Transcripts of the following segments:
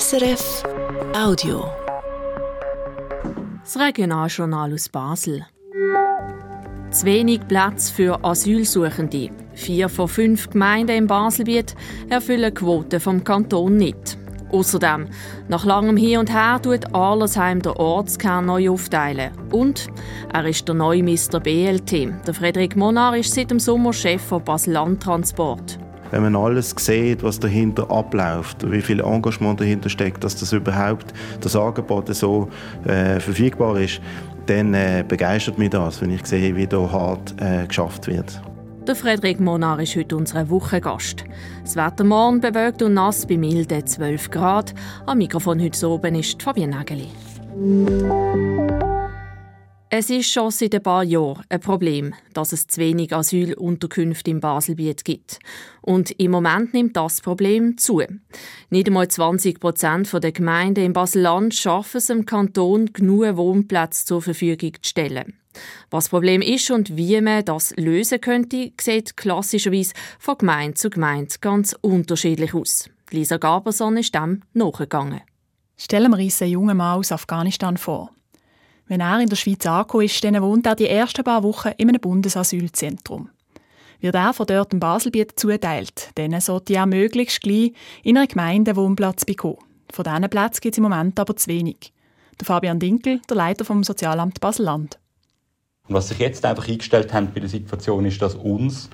SRF Audio. Das Regionaljournal aus Basel. Zu wenig Platz für Asylsuchende. Vier von fünf Gemeinden im Baselbiet erfüllen die Quote vom Kanton nicht. Außerdem, nach langem Hin und Her tut Arlesheim den Ortskern neu aufteilen. Und er ist der neue Mr. BLT. Der Frederik Monar ist seit dem Sommer Chef von Basel Landtransport wenn man alles sieht, was dahinter abläuft, wie viel Engagement dahinter steckt, dass das überhaupt das Angebot so äh, verfügbar ist, dann äh, begeistert mich das, wenn ich sehe, wie da hart äh, geschafft wird. Der Frederik Monar ist heute unser Wochengast. Das Wetter morgen bewölkt und nass bei milden 12 Grad. Am Mikrofon heute oben ist Fabienne Nageli. Es ist schon seit ein paar Jahren ein Problem, dass es zu wenig Asylunterkünfte im Baselbiet gibt. Und im Moment nimmt das Problem zu. Nicht einmal 20 Prozent der Gemeinden im Baselland schaffen es im Kanton, genug Wohnplätze zur Verfügung zu stellen. Was das Problem ist und wie man das lösen könnte, sieht klassischerweise von Gemeinde zu Gemeinde ganz unterschiedlich aus. Lisa Gaberson ist dem nachgegangen. Stellen wir uns einen jungen Mann aus Afghanistan vor. Wenn er in der Schweiz angekommen ist, dann wohnt er die ersten paar Wochen in einem Bundesasylzentrum. Wird er von dort im Baselbiet zuteilt, dann sollte er möglichst gleich in einer Gemeinde Wohnplatz bekommen. Von diesen Plätzen gibt es im Moment aber zu wenig. Der Fabian Dinkel, der Leiter vom Sozialamt Basel-Land. was sich jetzt einfach eingestellt hat bei der Situation ist, dass uns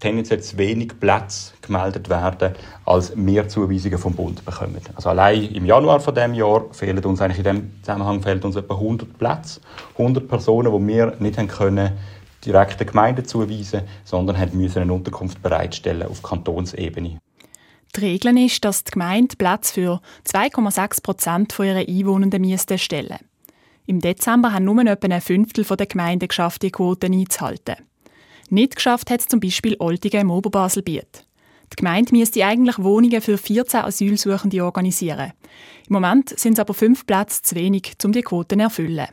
tendenziell zu wenig Plätze gemeldet werden, als mehr Zuweisungen vom Bund bekommen. Also allein im Januar von dem Jahr fehlen uns eigentlich in dem Zusammenhang fehlen uns etwa 100 Plätze, 100 Personen, die wir nicht haben können direkt der Gemeinde zuweisen, sondern haben müssen eine Unterkunft bereitstellen auf Kantonsebene. Die Regel ist, dass die Gemeinde Platz für 2,6 Prozent ihrer Einwohnenden stellen Im Dezember haben nur etwa ein Fünftel der Gemeinden geschafft, die Quoten einzuhalten. Nicht geschafft hat es zum Beispiel Oltigen im Oberbaselbiet. Die Gemeinde müsste eigentlich Wohnungen für 14 Asylsuchende organisieren. Im Moment sind es aber fünf Plätze zu wenig, um die Quoten zu erfüllen.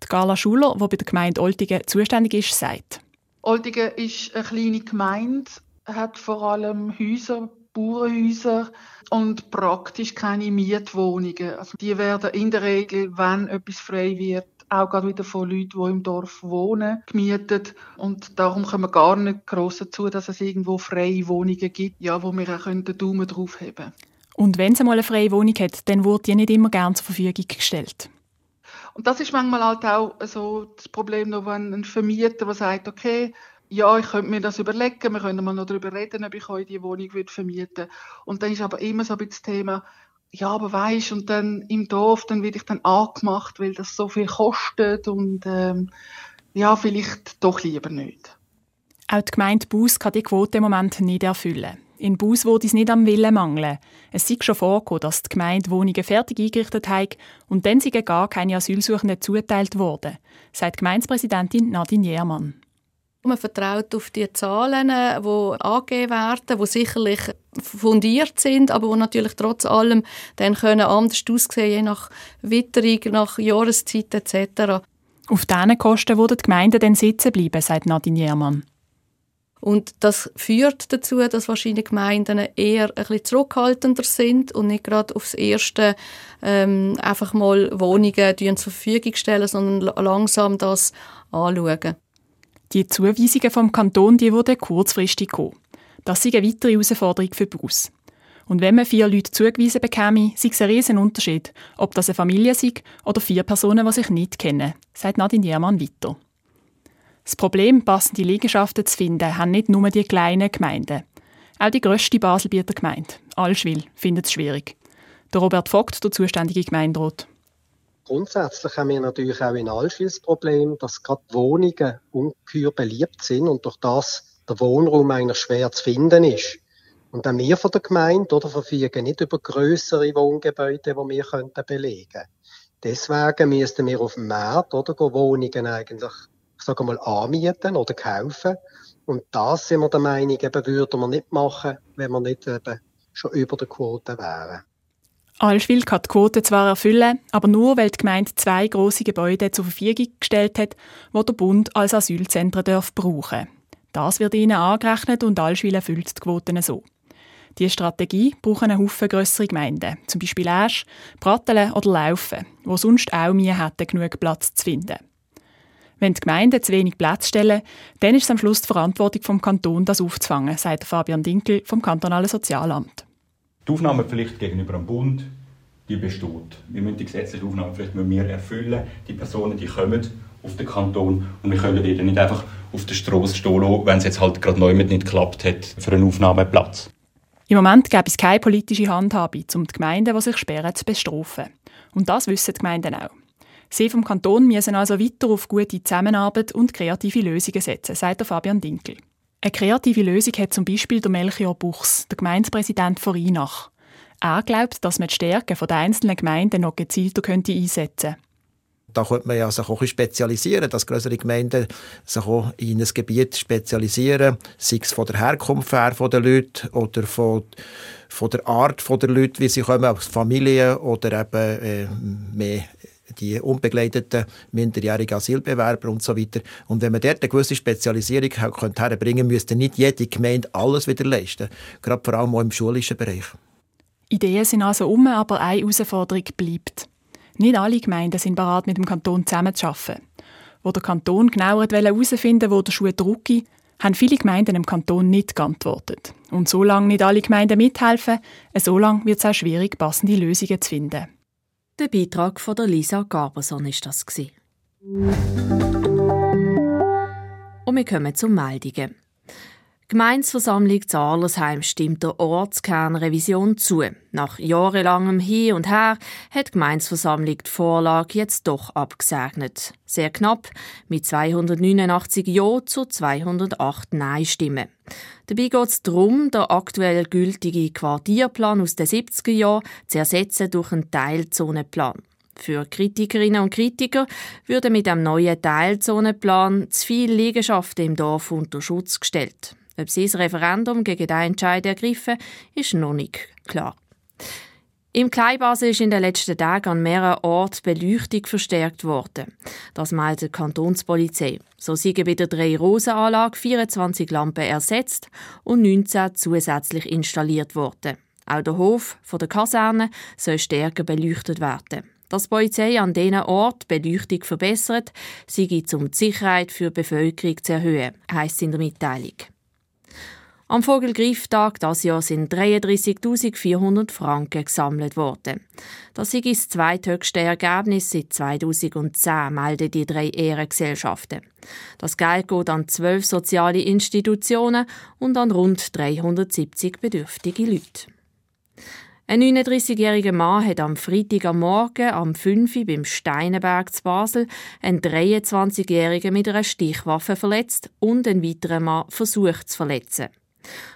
Die Carla Schuler, die bei der Gemeinde Oltigen zuständig ist, sagt. Oltigen ist eine kleine Gemeinde, hat vor allem Häuser, Bauernhäuser und praktisch keine Mietwohnungen. Also die werden in der Regel, wenn etwas frei wird, auch gerade wieder von Leuten, die im Dorf wohnen, gemietet. Und darum kommen wir gar nicht gross dazu, dass es irgendwo freie Wohnungen gibt, ja, wo wir auch den Daumen drauf haben können. Und wenn es einmal eine freie Wohnung hat, dann wird die nicht immer gerne zur Verfügung gestellt. Und das ist manchmal halt auch so das Problem, wenn ein Vermieter der sagt, okay, ja, ich könnte mir das überlegen, wir können mal noch darüber reden, ob ich euch die Wohnung vermieten würde. Und dann ist aber immer so ein bisschen das Thema, ja, aber weisst, und dann im Dorf, dann werde ich dann angemacht, weil das so viel kostet und ähm, ja, vielleicht doch lieber nicht. Auch die Gemeinde Bus kann die Quote im Moment nicht erfüllen. In Bus würde es nicht am Willen mangeln. Es sei schon vorgekommen, dass die Gemeinde Wohnungen fertig eingerichtet hat und dann sind gar keine Asylsuchenden zuteilt worden, sagt Gemeindepräsidentin Nadine Jermann. Man vertraut auf die Zahlen, die angegeben werden, die sicherlich fundiert sind, aber die natürlich trotz allem dann können anders aussehen, je nach Witterung, nach Jahreszeit etc. Auf diesen Kosten würden die Gemeinden dann sitzen bleiben, sagt Nadine Jermann. Und das führt dazu, dass wahrscheinlich Gemeinden eher ein bisschen zurückhaltender sind und nicht gerade aufs Erste ähm, einfach mal Wohnungen zur Verfügung stellen, sondern langsam das anschauen. Die Zuweisungen vom Kanton die wurden kurzfristig kommen. Das ist eine weitere Herausforderung für Bus. Und wenn man vier Leute zugewiesen bekäme, sei es ein riesen Unterschied, ob das eine Familie sei oder vier Personen, die sich nicht kennen, sagt Nadine Jermann weiter. Das Problem, passende Liegenschaften zu finden, haben nicht nur die kleinen Gemeinden. Auch die grösste Baselbieter Gemeinde, Allschwil, findet es schwierig. Der Robert Vogt, der zuständige Gemeinderat. Grundsätzlich haben wir natürlich auch in Allschwil das Problem, dass gerade Wohnungen ungeheuer beliebt sind und durch das der Wohnraum eigentlich schwer zu finden ist. Und auch wir von der Gemeinde oder, verfügen nicht über größere Wohngebäude, die wir könnten belegen könnten. Deswegen müssten wir auf dem Markt oder Wohnungen eigentlich, ich sage mal, anmieten oder kaufen. Und das sind wir der Meinung, eben, würden wir nicht machen, wenn wir nicht eben schon über der Quote wären. Allschwil kann die Quote zwar erfüllen, aber nur, weil die Gemeinde zwei grosse Gebäude zur Verfügung gestellt hat, die der Bund als Asylzentren darf brauchen Das wird ihnen angerechnet und Allschwil erfüllt die Quoten so. Diese Strategie brauchen eine Haufen grössere Gemeinden, zum Beispiel Asch, Brattelen oder Laufen, wo sonst auch Mühe hätten, genug Platz zu finden. Wenn die Gemeinden zu wenig Platz stellen, dann ist es am Schluss die Verantwortung vom Kanton, das aufzufangen, sagt Fabian Dinkel vom kantonalen Sozialamt. Die Aufnahmepflicht gegenüber dem Bund, die besteht. Wir müssen die gesetzliche Aufnahmepflicht wir erfüllen. Die Personen, die kommen auf den Kanton und wir können die nicht einfach auf der Straße stehen lassen, wenn es jetzt halt gerade neu nicht geklappt hat für einen Aufnahmeplatz. Im Moment gäbe es keine politische Handhabe, um die Gemeinden, die sich sperren, zu bestrafen. Und das wissen die Gemeinden auch. Sie vom Kanton müssen also weiter auf gute Zusammenarbeit und kreative Lösungen setzen, sagt Fabian Dinkel. Eine kreative Lösung hat zum Beispiel der Melchior Buchs, der Gemeindepräsident von Rheinach. Er glaubt, dass man die Stärken der einzelnen Gemeinden noch gezielter könnte einsetzen könnte. Da könnte man ja sich auch spezialisieren, dass größere Gemeinden sich auch in ein Gebiet spezialisieren, sei es von der Herkunft her von den Leuten oder von, von der Art der Leute, wie sie kommen, aus Familien oder eben äh, mehr die unbegleiteten minderjährigen Asylbewerber und so weiter. Und wenn man dort eine gewisse Spezialisierung könnte herbringen müsste nicht jede Gemeinde alles wieder leisten. Gerade vor allem auch im schulischen Bereich. Ideen sind also um, aber eine Herausforderung bleibt. Nicht alle Gemeinden sind bereit, mit dem Kanton zusammenzuarbeiten. Wo der Kanton genauer herausfinden wo der Schuh drücke, haben viele Gemeinden im Kanton nicht geantwortet. Und solange nicht alle Gemeinden mithelfen, so lange wird es auch schwierig, passende Lösungen zu finden. Der Beitrag von der Lisa Garberson ist das Und wir kommen zu Meldungen. Gemeinsversammlung Zahlersheim stimmt der Ortskernrevision zu. Nach jahrelangem Hin und Her hat die Gemeinsversammlung die Vorlage jetzt doch abgesegnet. Sehr knapp, mit 289 Ja zu 208 Nein-Stimmen. Dabei geht es darum, den aktuell gültigen Quartierplan aus den 70er Jahren zu ersetzen durch einen Teilzonenplan. Für Kritikerinnen und Kritiker würden mit dem neuen Teilzonenplan zu viele Liegenschaften im Dorf unter Schutz gestellt. Ob sie das Referendum gegen diesen Entscheid ergriffen, ist noch nicht klar. Im Kleinbasel ist in den letzten Tagen an mehreren Orten Beleuchtung verstärkt worden. Das meldet die Kantonspolizei. So sind bei der Drei-Rosen-Anlage 24 Lampen ersetzt und 19 zusätzlich installiert worden. Auch der Hof von der Kaserne soll stärker beleuchtet werden. Dass die Polizei an diesen Ort Beleuchtung verbessert, sei um die Sicherheit für die Bevölkerung zu erhöhen, heisst in der Mitteilung. Am Vogelgrieftag das Jahr sind 33.400 Franken gesammelt worden. Das ist das zweithöchste Ergebnis seit 2010, melden die drei Ehrengesellschaften. Das Geld geht an zwölf soziale Institutionen und an rund 370 bedürftige Leute. Ein 39-jähriger Mann hat am Freitag am Morgen am 5 Uhr beim Steinenberg zu Basel einen 23-jährigen mit einer Stichwaffe verletzt und einen weiteren Mann versucht zu verletzen.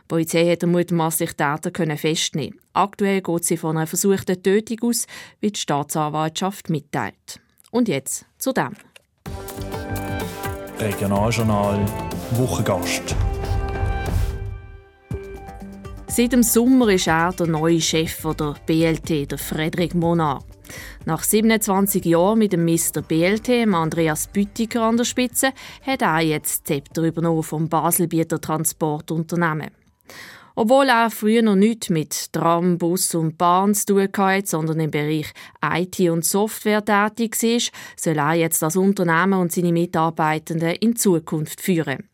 Die Polizei hat den mutmaßlichen Täter festnehmen. Aktuell geht sie von einer versuchten Tötung aus, wie die Staatsanwaltschaft mitteilt. Und jetzt zu dem. Regionaljournal Wochengast. Seit dem Sommer ist er der neue Chef der BLT, der Frederik Monar. Nach 27 Jahren mit dem Mr. BLT, Andreas Büttiger an der Spitze, hat er jetzt das Zepter übernommen vom Baselbieter Transportunternehmen. Obwohl er früher noch nichts mit Tram, Bus und Bahn zu tun hatte, sondern im Bereich IT und Software tätig war, soll er jetzt das Unternehmen und seine Mitarbeitenden in Zukunft führen.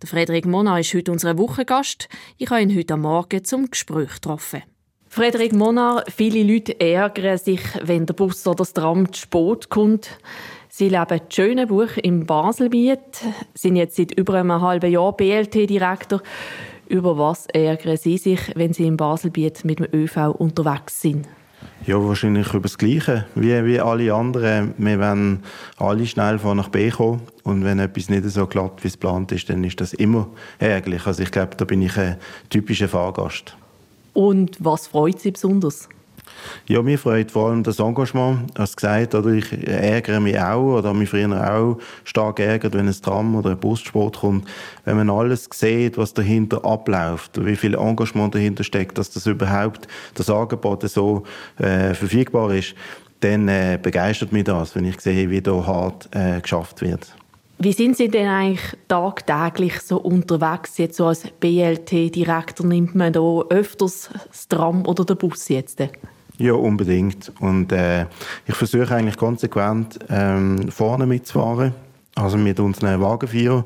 Der Frederik Mona ist heute unser Wochengast. Ich habe ihn heute Morgen zum Gespräch getroffen. Frederik Monar, viele Leute ärgern sich, wenn der Bus oder das Tram zu spät kommt. Sie leben in Schönenbuch im Baselbiet, sind jetzt seit über einem halben Jahr BLT-Direktor. Über was ärgern Sie sich, wenn Sie im Baselbiet mit dem ÖV unterwegs sind? Ja, wahrscheinlich über das Gleiche wie, wie alle anderen. Wir wollen alle schnell von nach B kommen. Und wenn etwas nicht so glatt, wie es geplant ist, dann ist das immer ärgerlich. Also ich glaube, da bin ich ein typischer Fahrgast. Und was freut Sie besonders? Ja, mir freut vor allem das Engagement. Als gesagt, oder ich ärgere mich auch oder mich früher auch stark ärgert, wenn ein Tram oder ein Bussport kommt. Wenn man alles sieht, was dahinter abläuft, wie viel Engagement dahinter steckt, dass das überhaupt das Angebot so äh, verfügbar ist, dann äh, begeistert mich das, wenn ich sehe, wie da hart äh, geschafft wird. Wie sind Sie denn eigentlich tagtäglich so unterwegs? Jetzt so als BLT-Direktor nimmt man da öfters das Tram oder den Bus jetzt? Ja, unbedingt. Und äh, ich versuche eigentlich konsequent ähm, vorne mitzufahren. Also mit unseren Wagenführern.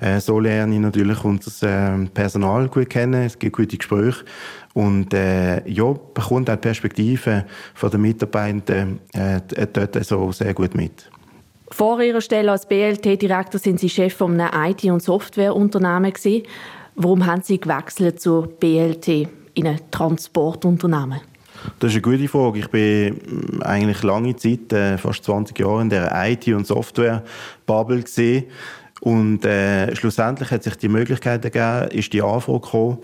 Äh, so lerne ich natürlich unser äh, Personal gut kennen. Es gibt gute Gespräche. Und äh, ja, bekommt auch die Perspektive den Mitarbeitenden äh, dort so sehr gut mit. Vor Ihrer Stelle als BLT-Direktor sind Sie Chef von einem IT- und Softwareunternehmen Warum haben Sie gewechselt zur BLT in ein Transportunternehmen? Das ist eine gute Frage. Ich bin mm, eigentlich lange Zeit, äh, fast 20 Jahre in der IT- und Software-Bubble. Und äh, schlussendlich hat sich die Möglichkeit ergeben, ist die Anfrage gekommen.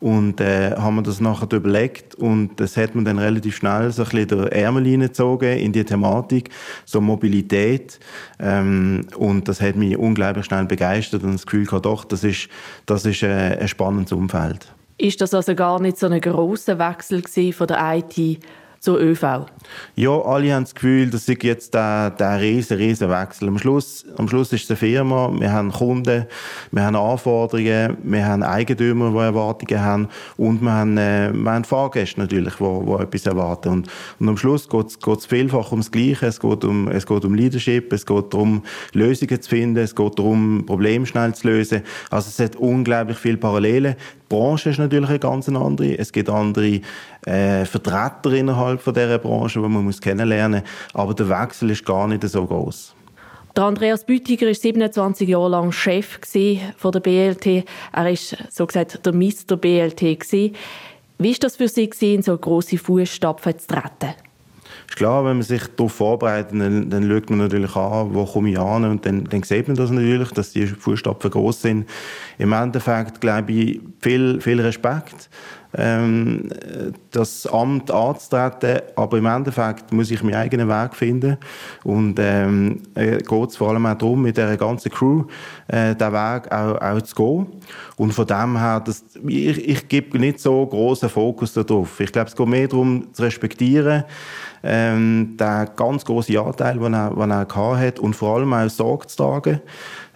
Und äh, haben wir das nachher überlegt und das hat man dann relativ schnell so ein bisschen Ärmel hineingezogen in die Thematik, so Mobilität. Ähm, und das hat mich unglaublich schnell begeistert und das Gefühl gehabt, doch, das ist, das ist äh, ein spannendes Umfeld. Ist das also gar nicht so ein grosser Wechsel von der IT zur ÖV? Ja, alle haben das Gefühl, das ist jetzt der, der riesen, riesen Wechsel. Am Schluss, am Schluss ist es eine Firma, wir haben Kunden, wir haben Anforderungen, wir haben Eigentümer, die Erwartungen haben und wir haben, äh, wir haben Fahrgäste natürlich, die, die etwas erwarten. Und, und am Schluss geht es vielfach ums Gleiche. Es geht um, es geht um Leadership, es geht darum, Lösungen zu finden, es geht darum, Probleme schnell zu lösen. Also es hat unglaublich viele Parallelen. Branche ist natürlich eine ganz andere. Es gibt andere äh, Vertreter innerhalb von dieser Branche, die man muss kennenlernen muss. Aber der Wechsel ist gar nicht so groß. Andreas Bütiger war 27 Jahre lang Chef von der BLT. Er war so gesagt der Mr. BLT. Wie war das für Sie, in so grosse Fußstapfen zu treten? Ist klar, wenn man sich darauf vorbereitet, dann, dann schaut man natürlich an, wo komme ich an und dann, dann sieht man das natürlich, dass die Fußstapfen groß sind. Im Endeffekt glaube ich viel, viel Respekt ähm, das Amt anzutreten, aber im Endeffekt muss ich meinen eigenen Weg finden und ähm, äh, geht es vor allem auch darum, mit dieser ganzen Crew äh, den Weg auch, auch zu gehen und von dem her, das, ich, ich gebe nicht so großen Fokus darauf. Ich glaube, es geht mehr darum, zu respektieren, ähm, den ganz großen Anteil, den er, den er hat und vor allem auch Sorge zu tragen.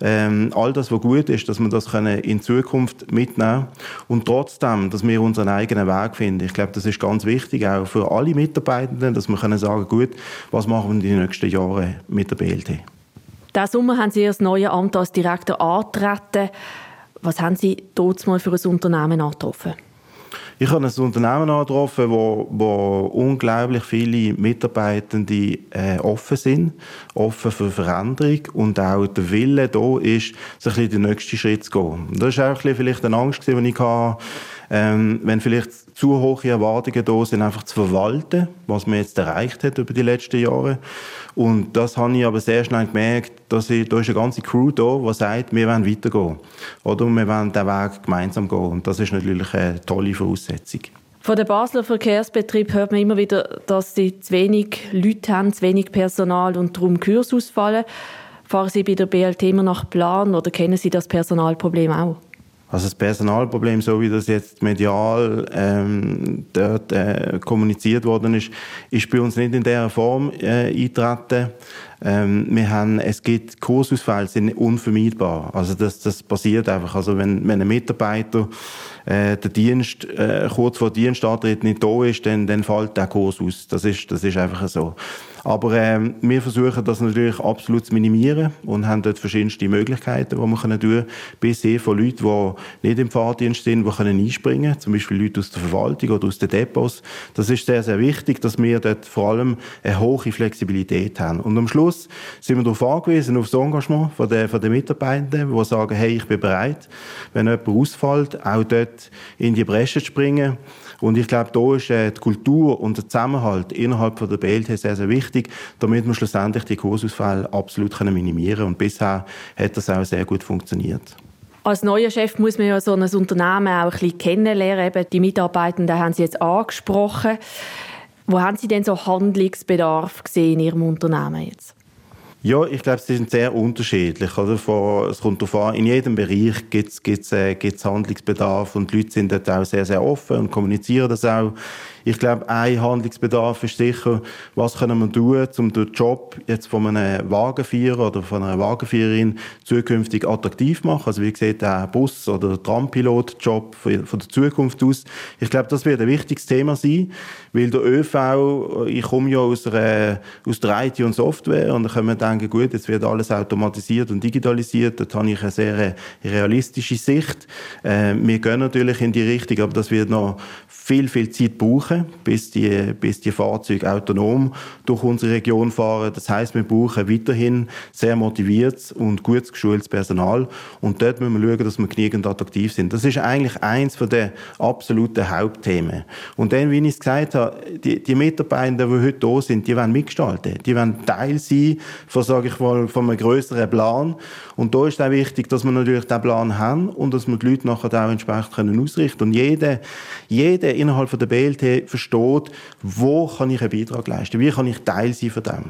Ähm, all das, was gut ist, dass wir das können in Zukunft mitnehmen und trotzdem, dass wir unseren eigenen Weg finden. Ich glaube, das ist ganz wichtig, auch für alle Mitarbeitenden, dass wir können sagen, gut, was machen wir in den nächsten Jahren mit der BLT? Diesen Sommer haben Sie das neue Amt als Direktor angetreten. Was haben Sie dort mal für ein Unternehmen angetroffen? Ich habe ein Unternehmen angetroffen, wo, wo unglaublich viele Mitarbeitende äh, offen sind, offen für Veränderung und auch der Wille da ist, sich den nächsten Schritt zu gehen. Das war auch ein vielleicht eine Angst, die ich hatte, ähm, wenn vielleicht zu hohe Erwartungen da sind, einfach zu verwalten, was man jetzt erreicht hat über die letzten Jahre. Und das habe ich aber sehr schnell gemerkt, dass ich, da ist eine ganze Crew da, die sagt, wir wollen weitergehen. Oder wir wollen den Weg gemeinsam gehen. Und das ist natürlich eine tolle Voraussetzung. Von den Basler Verkehrsbetrieb hört man immer wieder, dass sie zu wenig Leute haben, zu wenig Personal und darum Kurs ausfallen. Fahren Sie bei der BLT immer nach Plan oder kennen Sie das Personalproblem auch? Also das Personalproblem, so wie das jetzt medial ähm, dort äh, kommuniziert worden ist, ist bei uns nicht in der Form äh, eintreten. Ähm, wir haben, es gibt Kursausfälle, sind unvermeidbar. Also das, das passiert einfach. Also wenn, wenn ein Mitarbeiter äh, der Dienst äh, kurz vor Dienstantritt nicht da ist, dann, dann fällt der Kurs aus. Das ist, das ist einfach so. Aber ähm, wir versuchen das natürlich absolut zu minimieren und haben dort verschiedenste Möglichkeiten, die wir können tun bis hin von Leuten, die nicht im Fahrdienst sind, die können einspringen können, zum Beispiel Leute aus der Verwaltung oder aus den Depots. Das ist sehr, sehr wichtig, dass wir dort vor allem eine hohe Flexibilität haben. Und am Schluss sind wir darauf angewiesen, auf das Engagement von den, von den Mitarbeitenden, die sagen, hey, ich bin bereit, wenn jemand ausfällt, auch dort in die Bresche zu springen. Und ich glaube, da ist äh, die Kultur und der Zusammenhalt innerhalb von der BLT sehr, sehr wichtig, damit wir schlussendlich die Kursausfälle absolut können minimieren können. Und bisher hat das auch sehr gut funktioniert. Als neuer Chef muss man ja so ein Unternehmen auch ein bisschen kennenlernen. Eben die Mitarbeitenden haben Sie jetzt angesprochen. Wo haben Sie denn so Handlungsbedarf gesehen in Ihrem Unternehmen jetzt? Ja, ich glaube, sie sind sehr unterschiedlich. Oder? es kommt darauf an, in jedem Bereich gibt es äh, Handlungsbedarf und die Leute sind dort auch sehr, sehr offen und kommunizieren das auch. Ich glaube, ein Handlungsbedarf ist sicher, was können wir tun, um den Job jetzt von einem Wagenfahrer oder von einer Wagenfahrerin zukünftig attraktiv zu machen. Also wie gesagt, der Bus- oder Trampilot-Job von der Zukunft aus. Ich glaube, das wird ein wichtiges Thema sein, weil der ÖV, ich komme ja aus der, aus der IT und Software und da können wir denken, gut, jetzt wird alles automatisiert und digitalisiert. Dort habe ich eine sehr realistische Sicht. Äh, wir gehen natürlich in die Richtung, aber das wird noch viel, viel Zeit brauchen, bis die, bis die Fahrzeuge autonom durch unsere Region fahren. Das heißt, wir brauchen weiterhin sehr motiviertes und gut geschultes Personal. Und dort müssen wir schauen, dass wir genügend attraktiv sind. Das ist eigentlich eins der absoluten Hauptthemen. Und dann, wie ich es gesagt habe, die, die Mitarbeiter, die heute da sind, die wollen mitgestalten. Die wollen Teil sein von, sage ich mal, von einem größeren Plan. Und da ist auch wichtig, dass wir natürlich diesen Plan haben und dass wir die Leute nachher auch entsprechend ausrichten können. Und jeder, jeder innerhalb der BLT versteht, wo kann ich einen Beitrag leisten, wie kann ich Teil sein von dem.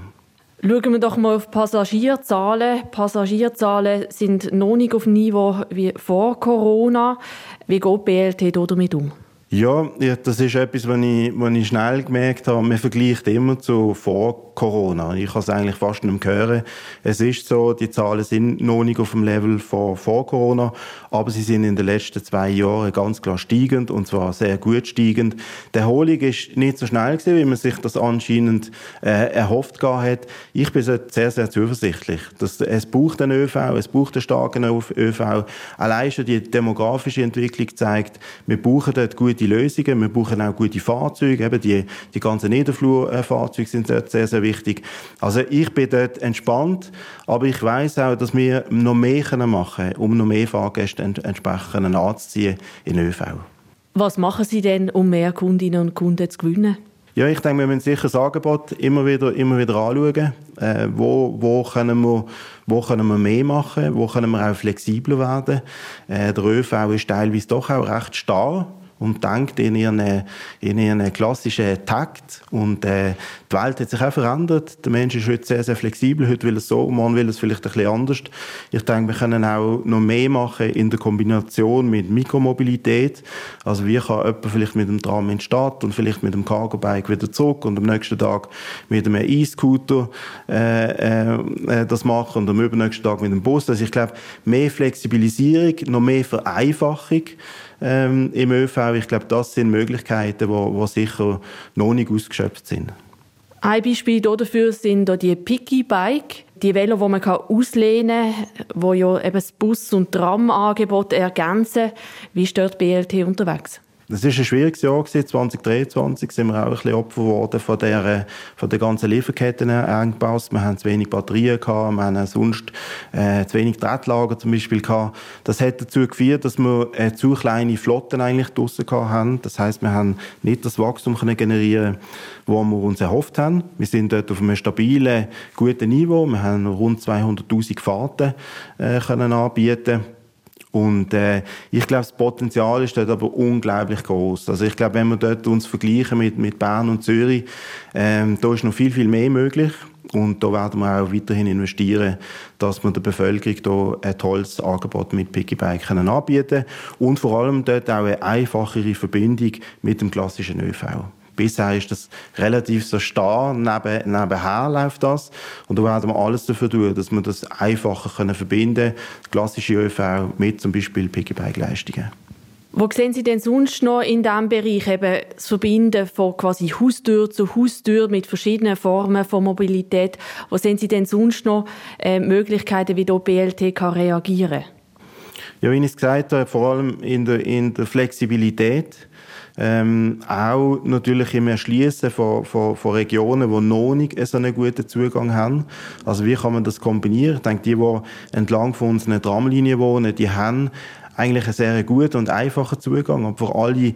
Schauen wir doch mal auf Passagierzahlen. Passagierzahlen sind noch nicht auf dem Niveau wie vor Corona. Wie geht die BLT damit um? Ja, das ist etwas, was ich, was ich schnell gemerkt habe. Man vergleicht immer zu vor Corona. Ich kann es eigentlich fast nicht mehr hören. Es ist so, die Zahlen sind noch nicht auf dem Level von vor Corona, aber sie sind in den letzten zwei Jahren ganz klar steigend und zwar sehr gut steigend. Die Erholung ist nicht so schnell gewesen, wie man sich das anscheinend äh, erhofft hat. Ich bin sehr, sehr zuversichtlich. Dass, es braucht einen ÖV, es braucht einen starken ÖV. Allein schon die demografische Entwicklung zeigt, wir brauchen dort gute Lösungen. Wir brauchen auch gute Fahrzeuge. Eben die, die ganzen Niederflurfahrzeuge sind dort sehr, sehr wichtig. Also ich bin dort entspannt, aber ich weiß auch, dass wir noch mehr machen können, um noch mehr Fahrgäste entsprechend anzuziehen in ÖV. Was machen Sie denn, um mehr Kundinnen und Kunden zu gewinnen? Ja, ich denke, wir müssen sicher das Angebot immer wieder, immer wieder anschauen. Äh, wo, wo, können wir, wo können wir mehr machen? Wo können wir auch flexibler werden? Äh, der ÖV ist teilweise doch auch recht starr und denkt in ihren, in ihren klassischen Takt. Und äh, die Welt hat sich auch verändert. Der Mensch ist heute sehr, sehr flexibel. Heute will es so, morgen will es vielleicht ein bisschen anders. Ich denke, wir können auch noch mehr machen in der Kombination mit Mikromobilität. Also wie kann jemand vielleicht mit dem Tram in die Stadt und vielleicht mit dem Cargo-Bike wieder zurück und am nächsten Tag mit einem E-Scooter äh, äh, das machen und am übernächsten Tag mit dem Bus. Also ich glaube, mehr Flexibilisierung, noch mehr Vereinfachung ähm, im ÖV. Ich glaube, das sind Möglichkeiten, die sicher noch nicht ausgeschöpft sind. Ein Beispiel dafür sind die Picky-Bike, die Velo, die man auslehnen kann, die ja eben das Bus- und Tram-Angebot ergänzen. Wie stört BLT unterwegs? Das ist ein schwieriges Jahr gewesen. 2023 sind wir auch ein bisschen Opfer geworden von der, von der ganzen Lieferkettenengpass. Wir haben zu wenig Batterien gehabt, wir haben sonst äh, zu wenig Drahtlager zum Beispiel gehabt. Das hat dazu geführt, dass wir äh, zu kleine Flotten eigentlich draussen haben. Das heißt, wir haben nicht das Wachstum können generieren, wo wir uns erhofft haben. Wir sind dort auf einem stabilen, guten Niveau. Wir haben rund 200.000 Fahrten äh, können anbieten und äh, ich glaube, das Potenzial ist dort aber unglaublich groß. Also ich glaube, wenn wir dort uns vergleichen mit, mit Bern und Zürich, ähm, da ist noch viel, viel mehr möglich. Und da werden wir auch weiterhin investieren, dass wir der Bevölkerung hier ein tolles Angebot mit Piggybike können anbieten und vor allem dort auch eine einfachere Verbindung mit dem klassischen ÖV. Bisher ist das relativ so starr, neben, nebenher läuft das. Und da werden wir alles dafür tun, dass wir das einfacher können verbinden können, klassische ÖV mit zum Beispiel Piggyback-Leistungen. Wo sehen Sie denn sonst noch in diesem Bereich eben das Verbinden von quasi Haustür zu Haustür mit verschiedenen Formen von Mobilität? Wo sehen Sie denn sonst noch äh, Möglichkeiten, wie dort BLT kann reagieren Ja, wie ich es gesagt habe, vor allem in der, in der Flexibilität ähm, auch natürlich im Erschließen von, von, von Regionen, die noch nicht so einen guten Zugang haben. Also wie kann man das kombinieren? Ich denke, die, die entlang von unseren Tramlinien wohnen, die haben eigentlich einen sehr guten und einfachen Zugang. Aber für alle, die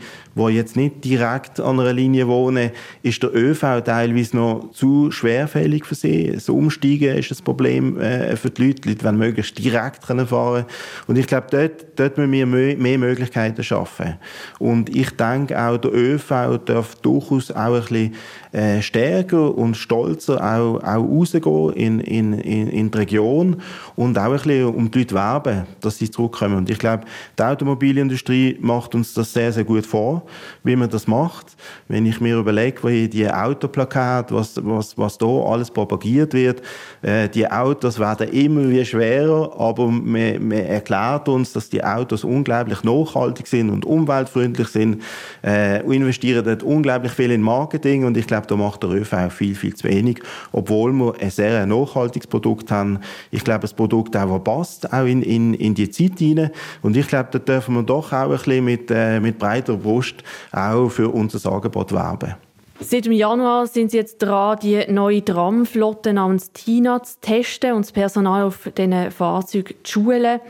jetzt nicht direkt an einer Linie wohnen, ist der ÖV teilweise noch zu schwerfällig für sie. Das Umsteigen ist ein Problem äh, für die Leute. Die Leute wollen möglichst direkt fahren Und ich glaube, dort, dort müssen wir mehr Möglichkeiten schaffen. Und ich denke auch, der ÖV darf durchaus auch ein bisschen äh, stärker und stolzer auch, auch rausgehen in, in, in, in die Region und auch ein bisschen um die Leute werben, dass sie zurückkommen. Und ich glaube, die Automobilindustrie macht uns das sehr, sehr gut vor, wie man das macht. Wenn ich mir überlege, wie die Autoplakate, was, was, was da alles propagiert wird, äh, die Autos werden immer wie schwerer, aber man, man erklärt uns, dass die Autos unglaublich nachhaltig sind und umweltfreundlich sind, äh, investieren dort unglaublich viel in Marketing und ich glaube, da macht der ÖV viel, viel zu wenig, obwohl wir ein sehr nachhaltiges Produkt haben. Ich glaube, das Produkt auch, passt, auch in, in, in die Zeit hinein und ich glaube, da dürfen wir doch auch ein bisschen mit, äh, mit breiter Brust auch für unser Angebot werben. Seit dem Januar sind Sie jetzt dran, die neue Tramflotte namens Tina zu testen und das Personal auf diesen Fahrzeugen zu schulen.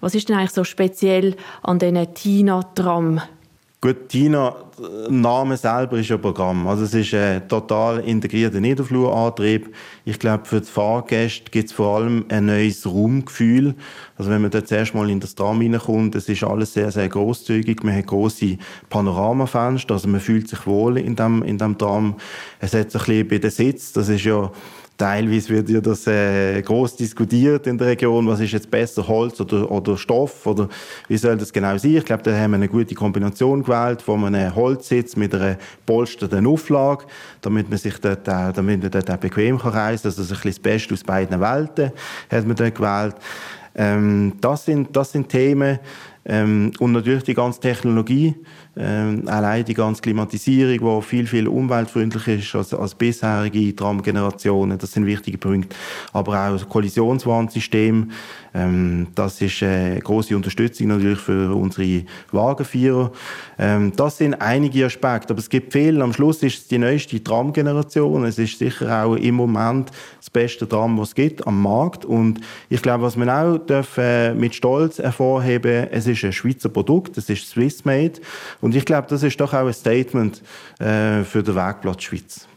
Was ist denn eigentlich so speziell an diesen Tina-Tram? Gut, Tina, der Name selber ist ein Programm. Also es ist ein total integrierter Niederflurantrieb. Ich glaube, für die Fahrgäste gibt es vor allem ein neues Raumgefühl. Also wenn man dort zuerst mal in das Tram reinkommt, es ist alles sehr, sehr großzügig. Man hat große Panoramafenster, also man fühlt sich wohl in dem, in dem Tram. Es hat ein bisschen bei den Sitz, das ist ja Teilweise wird ja das äh, groß diskutiert in der Region, was ist jetzt besser, Holz oder, oder Stoff oder wie soll das genau sein? Ich glaube, da haben wir eine gute Kombination gewählt von einem Holzsitz mit einer polsterten Auflage, damit man sich dort, auch, damit man dort auch bequem kann reisen kann. Also ein bisschen das Beste aus beiden Welten hat man dort gewählt. Ähm, das, sind, das sind Themen ähm, und natürlich die ganze Technologie ähm, allein die ganze Klimatisierung, die viel, viel umweltfreundlicher ist als, als bisherige Tramgenerationen, das sind wichtige Punkte. Aber auch das Kollisionswarnsystem, ähm, das ist eine große Unterstützung natürlich für unsere Wagenvierer. Ähm, das sind einige Aspekte, aber es gibt viel. Am Schluss ist es die neueste Tramgeneration. Es ist sicher auch im Moment das beste Tram, was es gibt am Markt. Und ich glaube, was man auch darf, äh, mit Stolz hervorheben, es ist ein Schweizer Produkt, es ist Swiss made. Und ich glaube, das ist doch auch ein Statement äh, für den Wegplatz Schweiz.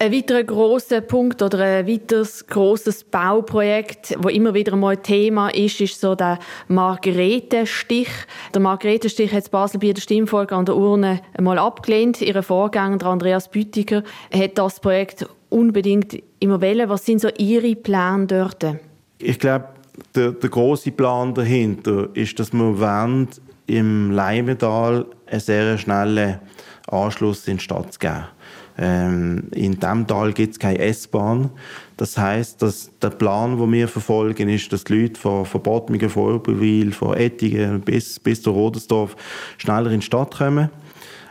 Ein weiterer grosser Punkt oder ein weiteres grosses Bauprojekt, wo immer wieder mal Thema ist, ist so der Margaretenstich. Der Margaretenstich hat Basel bei der Stimmfolge an der Urne einmal abgelehnt. Ihr Vorgänger, der Andreas Büttiger, hat das Projekt unbedingt immer wählen. Was sind so Ihre Pläne dort? Ich glaube, der, der große Plan dahinter ist, dass wir wollen, im Leimetal einen sehr schnellen Anschluss in die Stadt zu geben. Ähm, in diesem Tal gibt es keine S-Bahn. Das heißt, dass der Plan, den wir verfolgen, ist, dass die Leute von, von Bottmingen, von Oberwil, von Ettingen bis, bis zu Rodersdorf schneller in die Stadt kommen.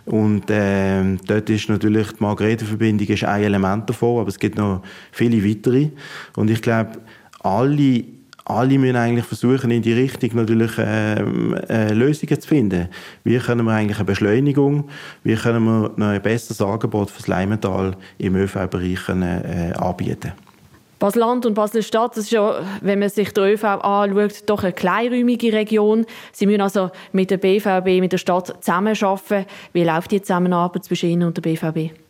Und äh, dort ist natürlich die Margaretenverbindung ist ein Element davon, aber es gibt noch viele weitere. Und ich glaube, alle alle müssen eigentlich versuchen, in die Richtung natürlich ähm, äh, Lösungen zu finden. Wie können wir eigentlich eine Beschleunigung, wie können wir noch ein besseres Angebot für das Leimental im ÖV-Bereich äh, anbieten. Basel-Land und Basel-Stadt, das ist ja, wenn man sich den ÖV anschaut, doch eine kleinräumige Region. Sie müssen also mit der BVB, mit der Stadt zusammenarbeiten. Wie läuft die Zusammenarbeit zwischen Ihnen und der BVB?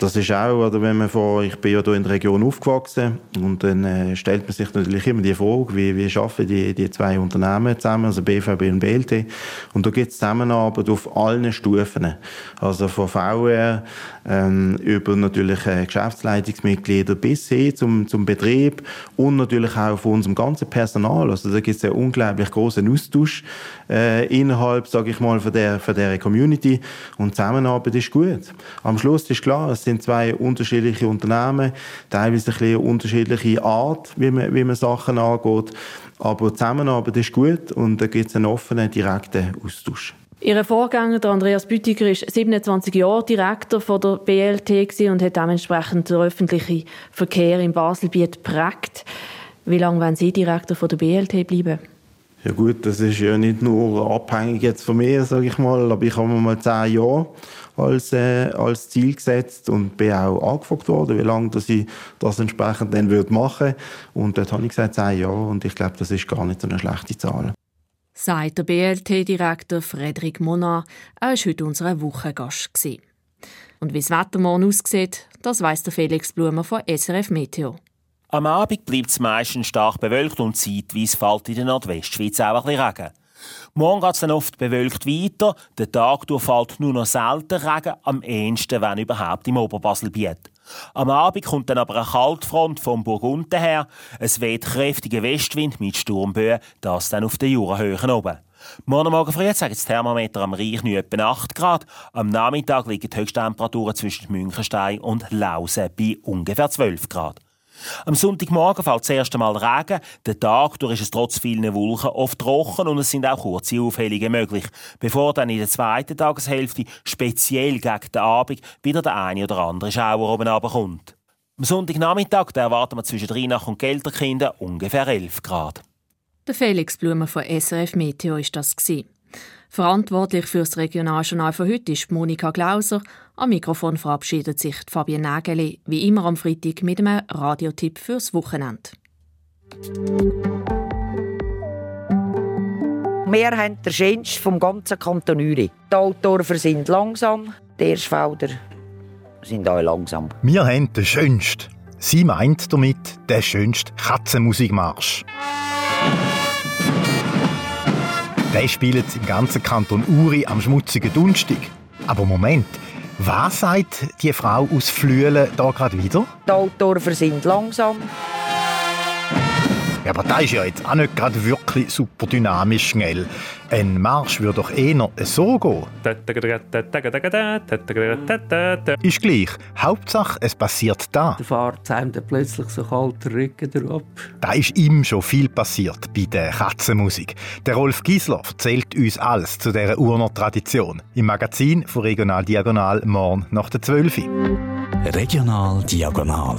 Das ist auch, oder wenn man von, ich bin ja hier in der Region aufgewachsen und dann äh, stellt man sich natürlich immer die Frage, wie, wie schaffen die, die zwei Unternehmen zusammen, also BVB und BLT. Und da gibt es Zusammenarbeit auf allen Stufen. Also von VR ähm, über natürlich äh, Geschäftsleitungsmitglieder bis hin zum, zum Betrieb und natürlich auch von unserem ganzen Personal. Also da gibt es einen unglaublich großen Austausch äh, innerhalb, sage ich mal, von der, von der Community und Zusammenarbeit ist gut. Am Schluss ist klar, es sind zwei unterschiedliche Unternehmen, teilweise ein bisschen unterschiedliche Art, wie man, wie man Sachen angeht. Aber Zusammenarbeit ist gut und da gibt es einen offenen, direkten Austausch. Ihr Vorgänger, der Andreas Büttiger, ist 27 Jahre Direktor von der BLT und hat dementsprechend den öffentlichen Verkehr im Baselbiet geprägt. Wie lange wollen Sie Direktor von der BLT bleiben? Ja gut, das ist ja nicht nur abhängig jetzt von mir, sage ich mal, aber ich habe mir mal zehn Jahre als, äh, als Ziel gesetzt und bin auch angefragt worden, wie lange dass ich das entsprechend dann würde machen Und dort habe ich gesagt, zehn Jahre und ich glaube, das ist gar nicht so eine schlechte Zahl. Sagt der BLT-Direktor Frederik Monat. Er war heute unser Wochengast. Und wie das Wetter morgen aussieht, das weiss der Felix Blumer von SRF Meteo. Am Abend bleibt es meistens stark bewölkt und zeitweise fällt in der Nordwestschweiz auch ein Regen. Morgen geht es dann oft bewölkt weiter. Der Tag fällt nur noch selten Regen, am ehesten, wenn überhaupt, im Oberbaselbiet. Am Abend kommt dann aber eine Kaltfront vom Burgunden her. Es weht kräftiger Westwind mit Sturmböen, das dann auf den Jurahöhen oben. Morgen Morgen früh sagen das Thermometer am Reich nur etwa 8 Grad. Am Nachmittag liegen die Höchsttemperaturen zwischen Münchenstein und Lausen bei ungefähr 12 Grad. Am Sonntagmorgen fällt das erste Mal Regen. Der Tag durch ist es trotz vielen Wolken oft trocken und es sind auch kurze Aufhellungen möglich, bevor dann in der zweiten Tageshälfte, speziell gegen den Abend, wieder der eine oder andere Schauer oben kommt. Am Sonntagnachmittag erwarten wir zwischen Rheinach und Gelterkinden ungefähr 11 Grad. Der Felix Blumer von SRF Meteo ist das. Verantwortlich für das Regionaljournal von heute ist Monika Glauser. Am Mikrofon verabschiedet sich Fabienne Nägeli, wie immer am Freitag mit einem Radiotipp fürs Wochenende. Wir haben den schönsten vom ganzen Kanton Uri. Die Autoren sind langsam, die Erstfelder sind auch langsam. Wir haben den schönsten. Sie meint damit den schönsten Katzenmusikmarsch. Der spielt im ganzen Kanton Uri am schmutzigen Dunstig. Aber Moment, was sagt die Frau aus Flüelen da gerade wieder? Die Autoren sind langsam. Ja, aber das ist ja jetzt auch nicht gerade wirklich super dynamisch schnell. Ein Marsch würde doch eher so gehen. Ist gleich. Hauptsache, es passiert da. Da fährt einem dann plötzlich so kalt der Rücken drauf. Da ist ihm schon viel passiert bei der Katzenmusik. Der Rolf Giesler erzählt uns alles zu dieser Urner Tradition. Im Magazin von Regional Diagonal morgen nach der 12. Regional Diagonal.